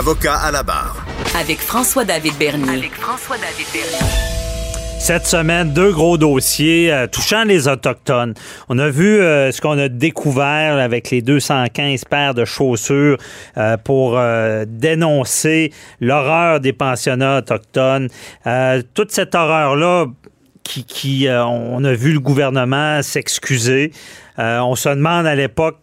Avocat à la barre. Avec François-David Bernier. Avec François-David Bernier. Cette semaine, deux gros dossiers euh, touchant les Autochtones. On a vu euh, ce qu'on a découvert avec les 215 paires de chaussures euh, pour dénoncer l'horreur des pensionnats autochtones. toute cette horreur-là, qui, qui on a vu le gouvernement s'excuser. on se demande à l'époque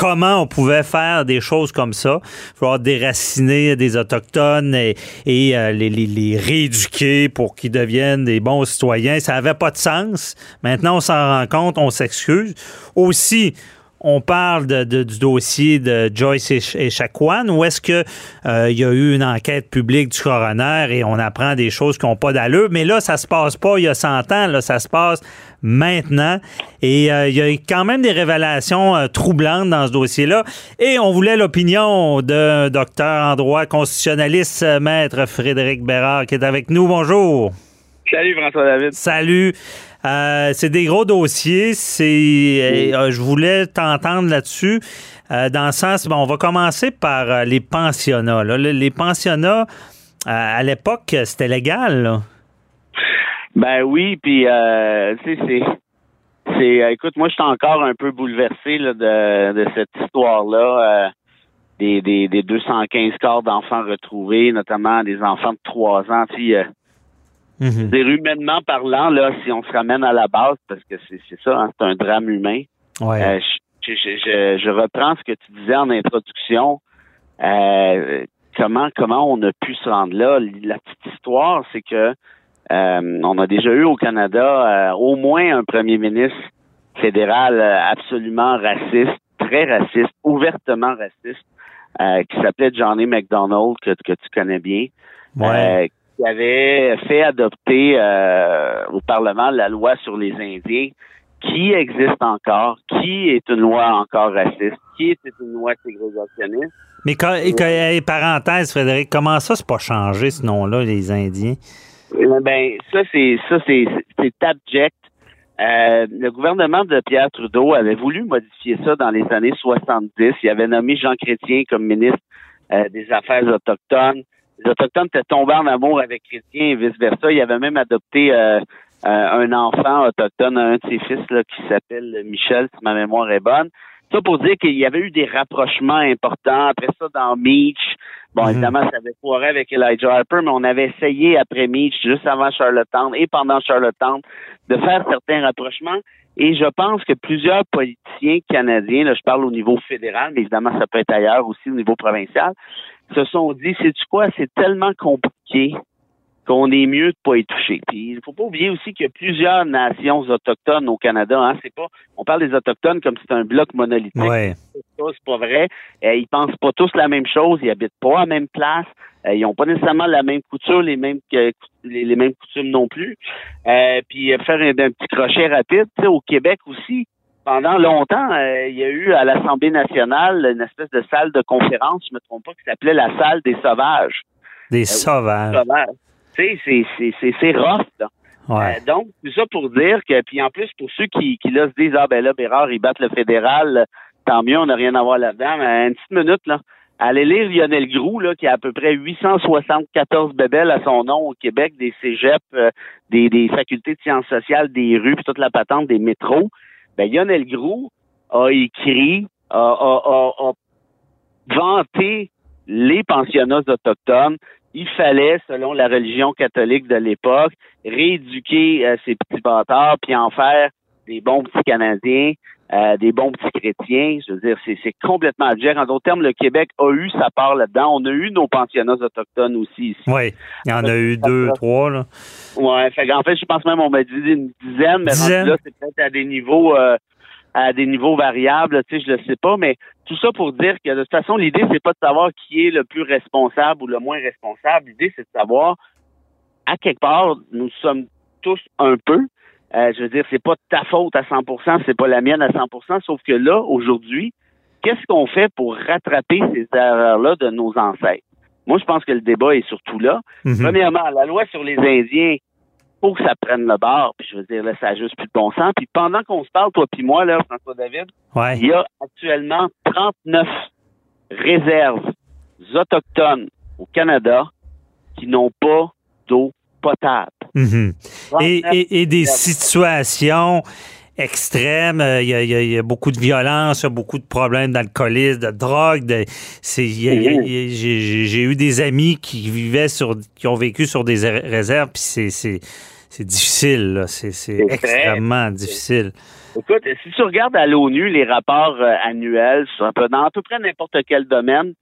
comment on pouvait faire des choses comme ça. Il déraciner des Autochtones et, euh, les, rééduquer pour qu'ils deviennent des bons citoyens. Ça n'avait pas de sens. Maintenant, on s'en rend compte, on s'excuse. Aussi, on parle du dossier de Joyce et Chacuan, ou est-ce qu'il euh, y a eu une enquête publique du coroner et on apprend des choses qui n'ont pas d'allure? Mais là, ça se passe pas il y a 100 ans, là, ça se passe maintenant. Et euh, il y a quand même des révélations euh, troublantes dans ce dossier-là. Et on voulait l'opinion d'un docteur en droit constitutionnaliste, maître Frédéric Bérard, qui est avec nous. Bonjour. Salut François David. Salut. Euh, c'est des gros dossiers. C'est, euh, je voulais t'entendre là-dessus. Euh, dans le sens, bon, on va commencer par les pensionnats. Les pensionnats, à l'époque, c'était légal. Ben oui, puis tu sais, c'est, écoute, moi, je suis encore un peu bouleversé de, cette histoire-là. Des, des, des, 215 corps d'enfants retrouvés, notamment des enfants de 3 ans. Tu Mm humainement parlant, là, si on se ramène à la base, parce que c'est ça, hein, c'est un drame humain. Euh, je, reprends ce que tu disais en introduction. Euh, comment comment on a pu se rendre là La petite histoire, c'est que euh, on a déjà eu au Canada au moins un premier ministre fédéral absolument raciste, très raciste, ouvertement raciste, qui s'appelait Johnny McDonald que, que tu connais bien. Ouais qui avait fait adopter euh, au Parlement la loi sur les Indiens, qui existe encore, qui est une loi encore raciste, qui est une loi ségrégationniste. Mais quand, et, parenthèse, Frédéric, comment ça, c'est pas changé ce nom-là, les Indiens? Eh ben, ça, c'est ça, c'est abject. Euh, le gouvernement de Pierre Trudeau avait voulu modifier ça dans les années 70. Il avait nommé Jean Chrétien comme ministre euh, des Affaires autochtones les Autochtones étaient tombés en amour avec Chrétien et vice-versa. Il avait même adopté euh, euh, un enfant autochtone, un de ses fils là, qui s'appelle Michel, si ma mémoire est bonne. Ça pour dire qu'il y avait eu des rapprochements importants. Après ça, dans Meach, bon, mhm. évidemment, ça avait foiré avec Elijah Harper, mais on avait essayé après Meach, juste avant Charlottetown et pendant Charlottetown, de faire certains rapprochements. Et je pense que plusieurs politiciens canadiens, là, je parle au niveau fédéral, mais évidemment, ça peut être ailleurs aussi au niveau provincial, se sont dit, c'est du quoi, c'est tellement compliqué qu'on est mieux de pas y toucher. Puis il faut pas oublier aussi qu'il y a plusieurs nations autochtones au Canada. Hein. C'est pas, on parle des autochtones comme si c'était un bloc monolithique. Ouais. C'est pas vrai. Euh, ils pensent pas tous la même chose. Ils habitent pas à la même place. Euh, ils ont pas nécessairement la même couture, les mêmes les, mêmes coutumes non plus. Euh, puis faire un, un, petit crochet rapide, au Québec aussi pendant longtemps, euh, il y a eu à l'Assemblée nationale une espèce de salle de conférence, je me trompe pas, qui s'appelait la salle des sauvages. Des euh, sauvages. Tu sais, c'est rough, là. Ouais. Euh, donc, tout ça pour dire que, puis en plus, pour ceux qui, qui là se disent, ah ben là, Bérard, ils battent le fédéral, tant mieux, on n'a rien à voir là-dedans, mais une petite minute, là. Allez lire Lionel Groux, là, qui a à peu près 874 bébelles à son nom au Québec, des cégeps, des, des facultés de sciences sociales, des rues, puis toute la patente des métros ben, Lionel Groux a écrit, a, vanté les pensionnats autochtones. Il fallait, selon la religion catholique de l'époque, rééduquer euh, ces petits bâtards puis en faire des bons petits Canadiens, euh, des bons petits chrétiens. Je veux dire, c'est complètement abject. En d'autres termes, le Québec a eu sa part là-dedans. On a eu nos pensionnats autochtones aussi ici. Oui, il y en a eu deux, trois. Là. Ouais, fait en fait, je pense même on m'a dit une dizaine, mais là, c'est peut-être à des niveaux euh, à des niveaux variables, tu sais, je le sais pas, mais tout ça pour dire que de toute façon, l'idée, c'est pas de savoir qui est le plus responsable ou le moins responsable. L'idée, c'est de savoir à quelque part, nous sommes tous un peu. Euh, je veux dire, c'est pas ta faute à 100%, c'est pas la mienne à 100%, sauf que là, aujourd'hui, qu'est-ce qu'on fait pour rattraper ces erreurs-là de nos ancêtres? Moi, je pense que le débat est surtout là. Mhm. Premièrement, la loi sur les Indiens, faut que ça prenne le bord. Puis je veux dire, là, ça a juste plus de bon sens. Puis pendant qu'on se parle, toi puis moi, là, François David, Ouais. il y a actuellement 39 réserves autochtones au Canada qui n'ont pas d'eau potable. Mhm. Et, 39 et- et des situations extrêmes. euh, Il y, a, il y a- il y a beaucoup de violence, il y a beaucoup de problèmes d'alcoolisme, de drogue. de- c'est- J'ai eu des amis qui vivaient sur, qui ont vécu sur des ré- réserves, puis c'est c'est- c'est difficile. là. C'est extrêmement difficile. Écoute, si tu regardes à l'ONU les rapports euh, annuels sur un peu, dans à peu près n'importe quel domaine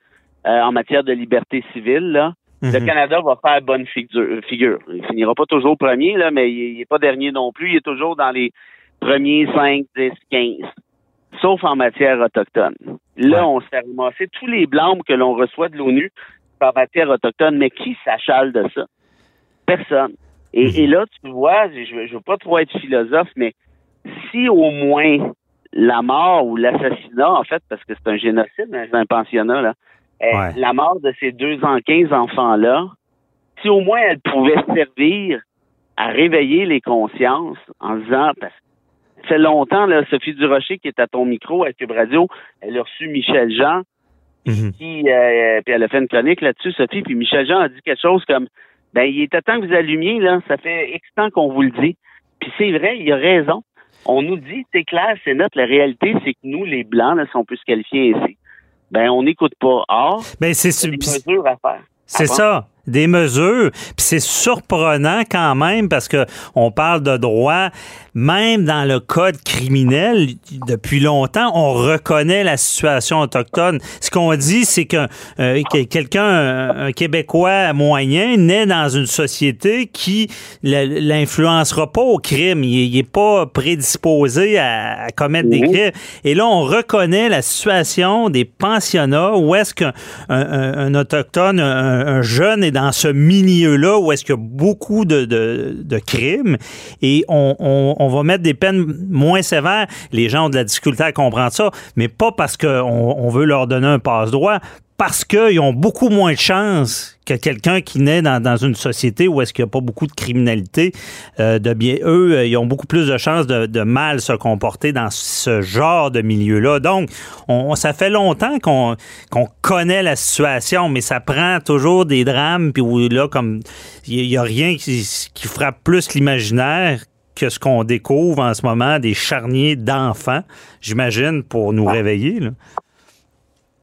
euh, en matière de liberté civile, là, le Mhm. Canada va faire bonne figure. figure. Il finira pas toujours premier, là, mais il n'est pas dernier non plus. Il est toujours dans les premiers 5, 10, 15. Sauf en matière autochtone. Là, on se fait ramasser tous les blâmes que l'on reçoit de l'ONU en matière autochtone. Mais qui s'achale de ça? Personne. Et, Mhm. et là, tu vois, je ne veux pas trop être philosophe, mais si au moins la mort ou l'assassinat, en fait, parce que c'est un génocide, hein, un pensionnat, là, Ouais. la mort de ces deux en 15 enfants-là, si au moins elle pouvait servir à réveiller les consciences en disant, parce fait longtemps, là, Sophie Durocher, qui est à ton micro à Cube Radio, elle a reçu Michel Jean, Mhm. qui, euh, puis elle a fait une chronique là-dessus, Sophie, puis Michel Jean a dit quelque chose comme, ben, il était temps que vous allumiez, là, ça fait X temps qu'on vous le dit. Puis c'est vrai, il a raison. On nous dit, c'est clair, c'est net, la réalité, c'est que nous, les Blancs, là, si on peut se qualifier ainsi, ben, on n'écoute pas. Or, Ben, c'est des mesures à faire. C'est Ah ça, des mesures. Puis c'est surprenant quand même parce que on parle de droit, même dans le code criminel, depuis longtemps, on reconnaît la situation autochtone. Ce qu'on dit, c'est que euh, que quelqu'un, un, un Québécois moyen, naît dans une société qui l'influencera pas au crime. Il, il est pas prédisposé à, à commettre des crimes. Et là, on reconnaît la situation des pensionnats où est-ce qu'un un, un autochtone, un, un jeune est dans ce milieu-là où est-ce qu'il y a beaucoup de, crimes et on va mettre des peines moins sévères. Les gens ont de la difficulté à comprendre ça, mais pas parce qu'on on veut leur donner un passe-droit, parce qu'ils ont beaucoup moins de chances que quelqu'un qui naît dans, dans une société où est-ce qu'il n'y a pas beaucoup de criminalité, euh, de bien eux, euh, ils ont beaucoup plus de chances de, de mal se comporter dans ce genre de milieu-là. Donc, on, ça fait longtemps qu'on qu'on connaît la situation, mais ça prend toujours des drames, puis où là, comme il n'y a rien qui, qui frappe plus l'imaginaire que ce qu'on découvre en ce moment, des charniers d'enfants, j'imagine, pour nous réveiller. Là.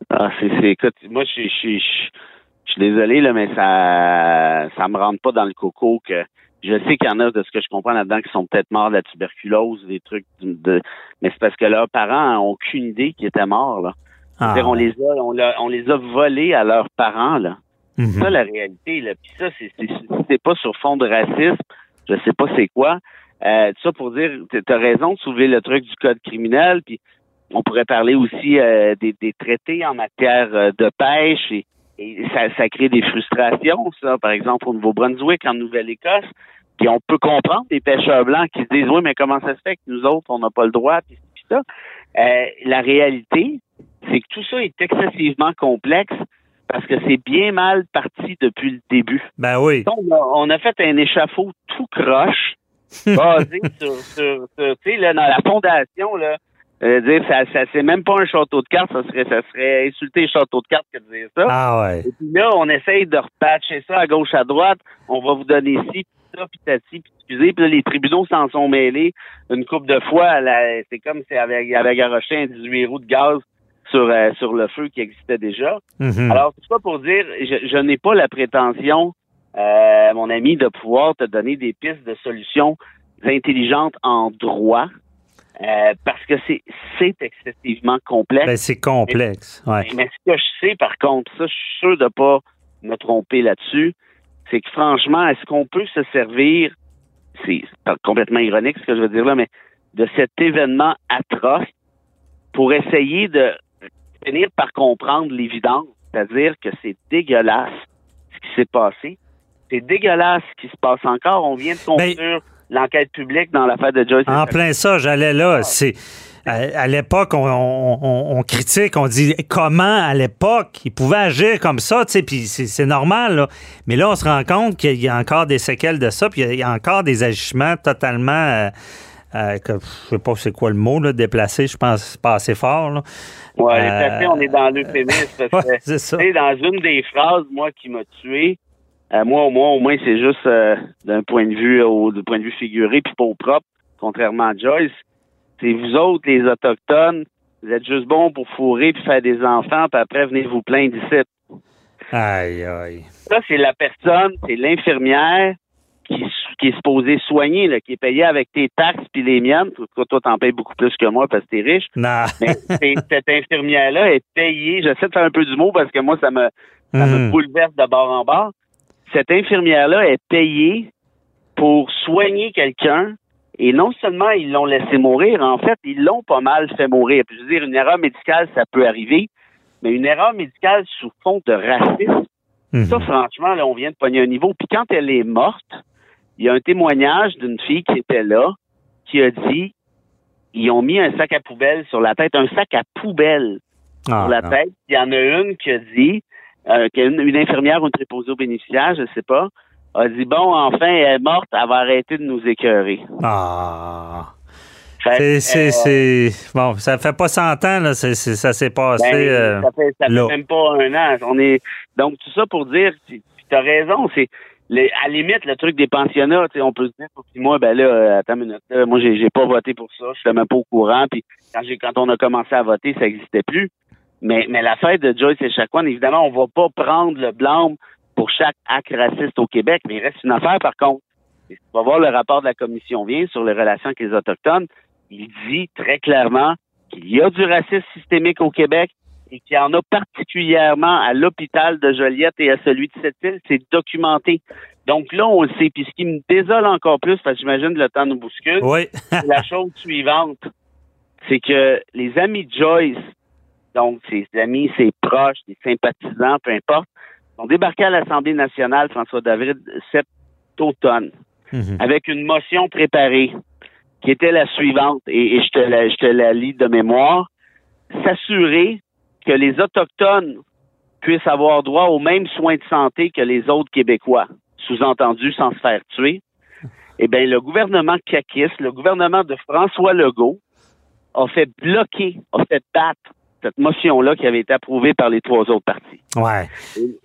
Ah, c'est, c'est, écoute, moi, je suis, je désolé, là, mais ça, ça me rentre pas dans le coco que, je sais qu'il y en a, de ce que je comprends là-dedans, qui sont peut-être morts de la tuberculose, des trucs de, mais c'est parce que leurs parents ont aucune idée qu'ils étaient morts, là. Ah, C'est-à-dire, on les a, on, les a volés à leurs parents, là. C'est ça la réalité, là. Puis ça, c'est, c'est, c'est pas sur fond de racisme, je sais pas c'est quoi. Euh, ça pour dire, tu as raison de soulever le truc du code criminel, puis on pourrait parler aussi euh, des, des traités en matière euh, de pêche et, et ça, ça crée des frustrations, ça, par exemple au Nouveau-Brunswick, en Nouvelle-Écosse. Puis on peut comprendre des pêcheurs blancs qui se disent oui, mais comment ça se fait que nous autres, on n'a pas le droit, puis, puis ça. Euh, la réalité, c'est que tout ça est excessivement complexe parce que c'est bien mal parti depuis le début. Ben oui. On a, on a fait un échafaud tout croche, basé sur, sur, sur tu sais, là, dans la fondation, là, euh, dire, ça, ça c'est même pas un château de cartes, ça serait, ça serait insulter le château de cartes que de dire ça. Ah ouais. Et puis là, on essaye de repatcher ça à gauche, à droite. On va vous donner ci, puis ça, puis tati, puis excusez. Puis là, les tribunaux s'en sont mêlés une couple de fois. C'est comme si avait, avait garoché un 18 roues de gaz sur, euh, sur le feu qui existait déjà. Mhm. Alors, tout ça pour dire, je, je n'ai pas la prétention, euh, mon ami, de pouvoir te donner des pistes de solutions intelligentes en droit, euh, parce que c'est excessivement complexe. Ben, c'est complexe. Ouais. Mais ce que je sais, par contre, ça, je suis sûr de pas me tromper là-dessus, c'est que franchement, est-ce qu'on peut se servir, c'est complètement ironique ce que je veux dire là, mais de cet événement atroce pour essayer de finir par comprendre l'évidence, c'est-à-dire que c'est dégueulasse ce qui s'est passé. C'est dégueulasse ce qui se passe encore. On vient de conclure l'enquête publique dans l'affaire de Joyce. En plein ça, j'allais là. C'est à, l'époque, on, critique, on dit comment à l'époque ils pouvaient agir comme ça, tu sais, puis c'est normal. Là. Mais là, on se rend compte qu'il y a encore des séquelles de ça, puis il y, a encore des agissements totalement. Euh, euh, que, je sais pas c'est quoi le mot, là, déplacé, je pense pas assez fort. Là. Ouais, déplacé, on est dans l'euphémisme. ouais, c'est ça. Dans une des phrases, moi, qui m'a tué, euh, moi, au moins, au moins, c'est juste d'un point de vue au point de vue figuré puis pas au propre, contrairement à Joyce c'est vous autres, les Autochtones, vous êtes juste bons pour fourrer puis faire des enfants, puis après, venez vous plaindre ici. Aïe, aïe. Ça, c'est la personne, c'est l'infirmière qui, qui est supposée soigner, là, qui est payée avec tes taxes puis les miennes. Toi, toi, t'en payes beaucoup plus que moi parce que t'es riche. Non. Mais cette infirmière-là est payée. J'essaie de faire un peu du mot parce que moi, ça me, ça me hmm. bouleverse de bord en bord. Cette infirmière-là est payée pour soigner quelqu'un et non seulement ils l'ont laissé mourir, en fait, ils l'ont pas mal fait mourir. Puis, je veux dire, une erreur médicale, ça peut arriver, mais une erreur médicale sous fond de racisme, mhm. ça, franchement, là, on vient de pogner un niveau. Puis quand elle est morte, il y a un témoignage d'une fille qui était là, qui a dit, ils ont mis un sac à poubelle sur la tête, un sac à poubelle ah, sur la tête. Il y en a une qui a dit, euh, une, une, infirmière ou une préposée aux bénéficiaires, je sais pas, a dit bon, enfin, elle est morte, elle va arrêter de nous écœurer. Ah. C'est, c'est, bon, ça fait pas 100 ans, là, ça s'est passé. Ben, euh, ça fait, ça fait même pas un an. On est, donc, tout ça pour dire, tu as raison, c'est, à la limite, le truc des pensionnats, on peut se dire, moi, ben là, euh, attends une minute, là, moi, j'ai, j'ai pas voté pour ça, je suis même pas au courant, puis quand j'ai, quand on a commencé à voter, ça n'existait plus. Mais, mais l'affaire de Joyce et Chacon, évidemment, on va pas prendre le blâme pour chaque acte raciste au Québec, mais il reste une affaire par contre. on va voir le rapport de la commission vient sur les relations avec les Autochtones. Il dit très clairement qu'il y a du racisme systémique au Québec et qu'il y en a particulièrement à l'hôpital de Joliette et à celui de cette île. C'est documenté. Donc là, on le sait. Puis ce qui me désole encore plus, parce que j'imagine le temps nous bouscule, oui. c'est la chose suivante. C'est que les amis de Joyce, donc ses amis, ses proches, ses sympathisants, peu importe, ont débarqué à l'Assemblée nationale, François David, cet automne, mhm. avec une motion préparée qui était la suivante, et, je, te la, je te la lis de mémoire, s'assurer que les Autochtones puissent avoir droit aux mêmes soins de santé que les autres Québécois, sous-entendu sans se faire tuer. Eh bien, le gouvernement CAQIS, le gouvernement de François Legault, a fait bloquer, a fait battre cette motion-là qui avait été approuvée par les trois autres partis. Ouais.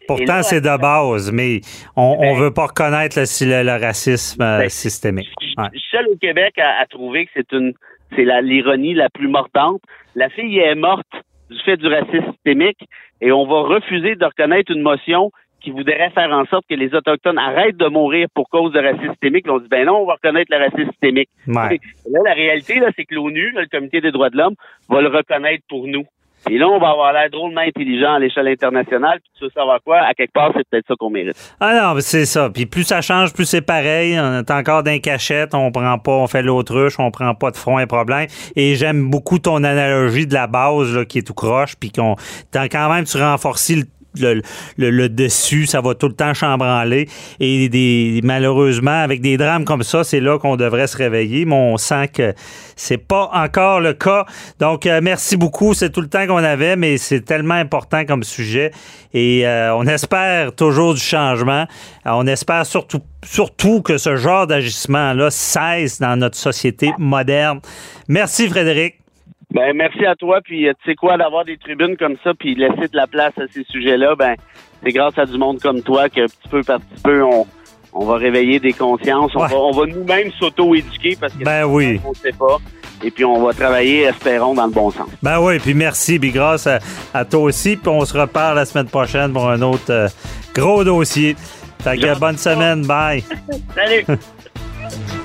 Pourtant, c'est de base, mais on ne ben, veut pas reconnaître le, racisme euh, ben, systémique. Ouais. Seul au Québec a, trouvé que c'est une c'est l'ironie la, plus mordante. La fille est morte du fait du racisme systémique et on va refuser de reconnaître une motion qui voudrait faire en sorte que les Autochtones arrêtent de mourir pour cause de racisme systémique. on dit, ben non, on va reconnaître le racisme systémique. Là, la réalité, là, c'est que l'ONU, le Comité des droits de l'homme, va le reconnaître pour nous. Et là, on va avoir l'air drôlement intelligent à l'échelle internationale. Puis tu veux savoir quoi? À quelque part, c'est peut-être ça qu'on mérite. Ah non, c'est ça. Puis plus ça change, plus c'est pareil. On est encore d'un cachette. On prend pas, on fait l'autruche. On prend pas de front et problème. Et j'aime beaucoup ton analogie de la base là, qui est tout croche. Puis qu'on, quand même, tu renforces le le, le, dessus, ça va tout le temps chambranler. Et des, malheureusement, avec des drames comme ça, c'est là qu'on devrait se réveiller, mais on sent que c'est pas encore le cas. Donc, euh, merci beaucoup. C'est tout le temps qu'on avait, mais c'est tellement important comme sujet. Et euh, on espère toujours du changement. Euh, on espère surtout, surtout que ce genre d'agissement-là cesse dans notre société moderne. Merci, Frédéric. Ben merci à toi. Puis euh, tu sais quoi, d'avoir des tribunes comme ça, puis laisser de la place à ces sujets-là, ben c'est grâce à du monde comme toi que petit peu par petit peu on, on va réveiller des consciences. On va, va nous-mêmes s'auto-éduquer parce que ben oui. on sait pas. Et puis on va travailler, espérons, dans le bon sens. Ben oui, puis merci, puis grâce à, toi aussi. Puis on se reparle la semaine prochaine pour un autre euh, gros dossier. Fait que bonne semaine, bye. Salut.